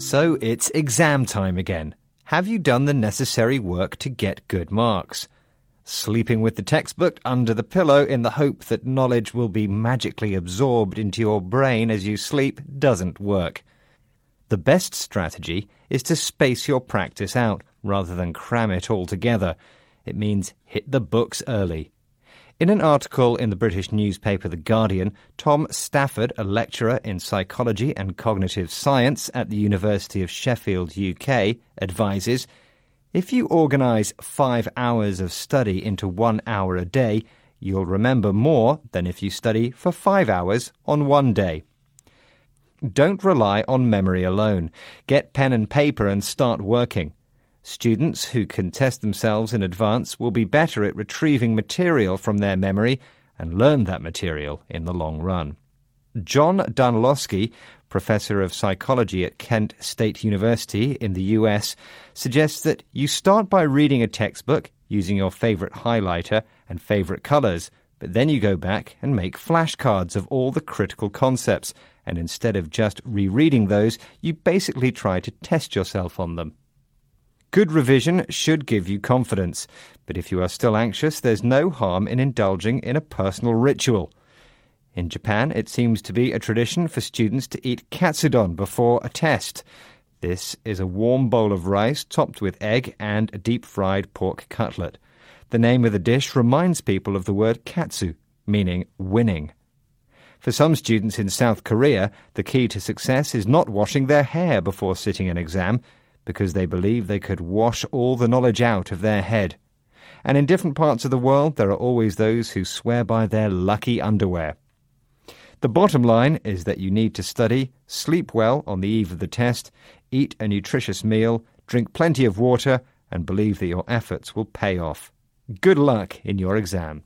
So it's exam time again. Have you done the necessary work to get good marks? Sleeping with the textbook under the pillow in the hope that knowledge will be magically absorbed into your brain as you sleep doesn't work. The best strategy is to space your practice out rather than cram it all together. It means hit the books early. In an article in the British newspaper The Guardian, Tom Stafford, a lecturer in psychology and cognitive science at the University of Sheffield, UK, advises if you organise five hours of study into one hour a day, you'll remember more than if you study for five hours on one day. Don't rely on memory alone. Get pen and paper and start working. Students who can test themselves in advance will be better at retrieving material from their memory and learn that material in the long run. John Dunlosky, professor of psychology at Kent State University in the US, suggests that you start by reading a textbook using your favorite highlighter and favorite colors, but then you go back and make flashcards of all the critical concepts, and instead of just rereading those, you basically try to test yourself on them. Good revision should give you confidence, but if you are still anxious, there's no harm in indulging in a personal ritual. In Japan, it seems to be a tradition for students to eat katsudon before a test. This is a warm bowl of rice topped with egg and a deep fried pork cutlet. The name of the dish reminds people of the word katsu, meaning winning. For some students in South Korea, the key to success is not washing their hair before sitting an exam, because they believe they could wash all the knowledge out of their head. And in different parts of the world, there are always those who swear by their lucky underwear. The bottom line is that you need to study, sleep well on the eve of the test, eat a nutritious meal, drink plenty of water, and believe that your efforts will pay off. Good luck in your exam.